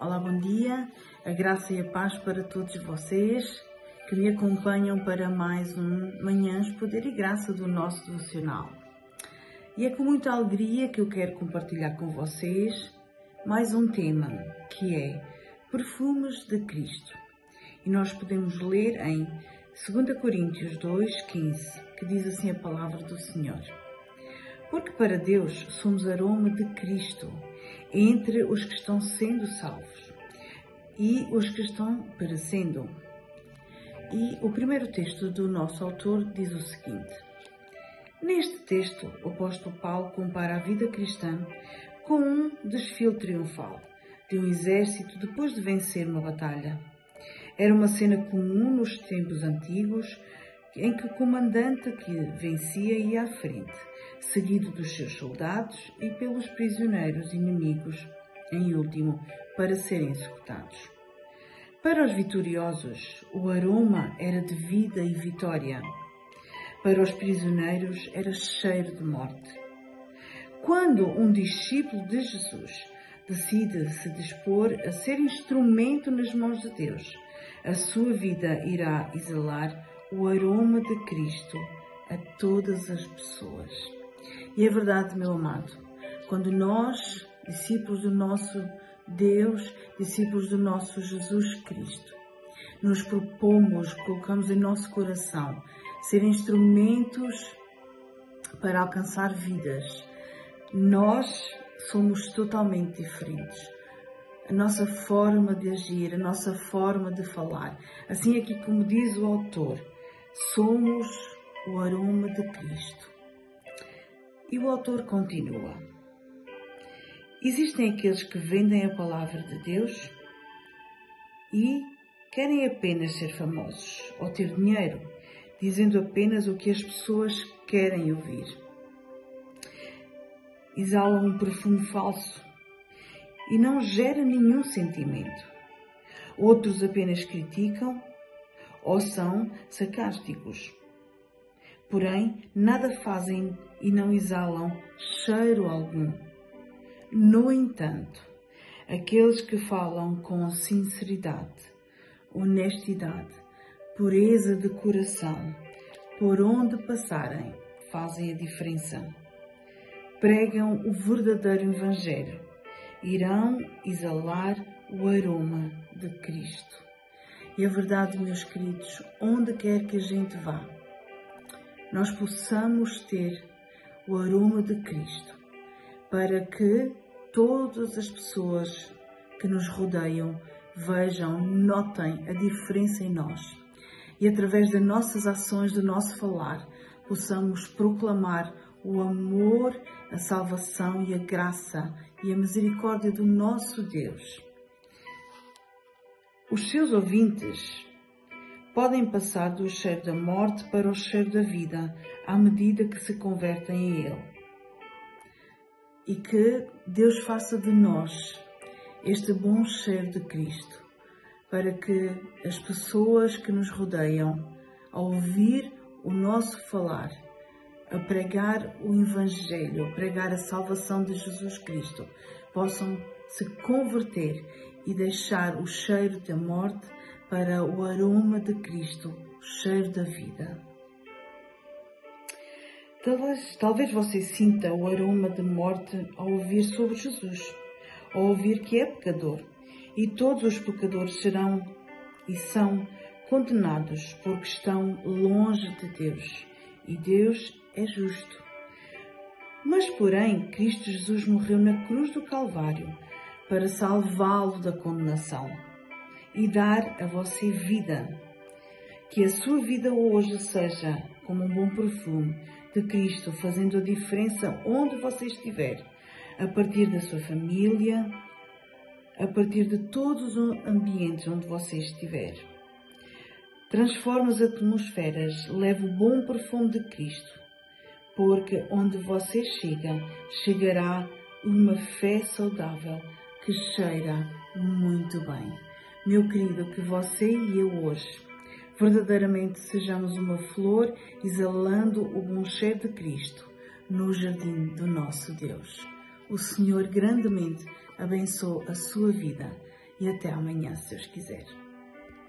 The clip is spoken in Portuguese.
Olá, bom dia. A graça e a paz para todos vocês que me acompanham para mais um Manhãs Poder e Graça do nosso devocional. E é com muita alegria que eu quero compartilhar com vocês mais um tema que é Perfumes de Cristo. E nós podemos ler em 2 Coríntios 2,15, que diz assim a palavra do Senhor. Porque para Deus somos aroma de Cristo entre os que estão sendo salvos e os que estão perecendo. E o primeiro texto do nosso autor diz o seguinte: Neste texto, o apóstolo Paulo compara a vida cristã com um desfile triunfal de um exército depois de vencer uma batalha. Era uma cena comum nos tempos antigos em que o comandante que vencia ia à frente, seguido dos seus soldados e pelos prisioneiros inimigos, em último, para serem executados. Para os vitoriosos, o aroma era de vida e vitória. Para os prisioneiros, era cheiro de morte. Quando um discípulo de Jesus decide se dispor a ser instrumento nas mãos de Deus, a sua vida irá exalar o aroma de Cristo a todas as pessoas. E é verdade, meu amado, quando nós, discípulos do nosso Deus, discípulos do nosso Jesus Cristo, nos propomos, colocamos em nosso coração ser instrumentos para alcançar vidas, nós somos totalmente diferentes. A nossa forma de agir, a nossa forma de falar. Assim aqui como diz o autor, somos o aroma de Cristo. E o autor continua. Existem aqueles que vendem a palavra de Deus e querem apenas ser famosos ou ter dinheiro, dizendo apenas o que as pessoas querem ouvir. Exalam um perfume falso e não gera nenhum sentimento. Outros apenas criticam ou são sarcásticos. Porém, nada fazem e não exalam cheiro algum. No entanto, aqueles que falam com sinceridade, honestidade, pureza de coração, por onde passarem, fazem a diferença. Pregam o verdadeiro Evangelho, irão exalar o aroma de Cristo. E a verdade, meus queridos, onde quer que a gente vá, nós possamos ter o aroma de Cristo, para que todas as pessoas que nos rodeiam vejam, notem a diferença em nós e através das nossas ações, do nosso falar, possamos proclamar o amor, a salvação e a graça e a misericórdia do nosso Deus. Os seus ouvintes podem passar do cheiro da morte para o cheiro da vida à medida que se convertem a Ele. E que Deus faça de nós este bom cheiro de Cristo, para que as pessoas que nos rodeiam, ao ouvir o nosso falar, a pregar o Evangelho, a pregar a salvação de Jesus Cristo, possam se converter e deixar o cheiro da morte para o aroma de Cristo, o cheiro da vida. Talvez, talvez você sinta o aroma de morte ao ouvir sobre Jesus, ao ouvir que é pecador, e todos os pecadores serão e são condenados porque estão longe de Deus, e Deus é justo. Mas, porém, Cristo Jesus morreu na cruz do Calvário para salvá-lo da condenação e dar a você vida. Que a sua vida hoje seja como um bom perfume de Cristo, fazendo a diferença onde você estiver, a partir da sua família, a partir de todos os ambientes onde você estiver. Transforma as atmosferas, leve o bom perfume de Cristo, porque onde você chega, chegará uma fé saudável que cheira muito bem. Meu querido, que você e eu hoje verdadeiramente sejamos uma flor exalando o bom cheiro de Cristo no jardim do nosso Deus. O Senhor grandemente abençoe a sua vida e até amanhã, se Deus quiser.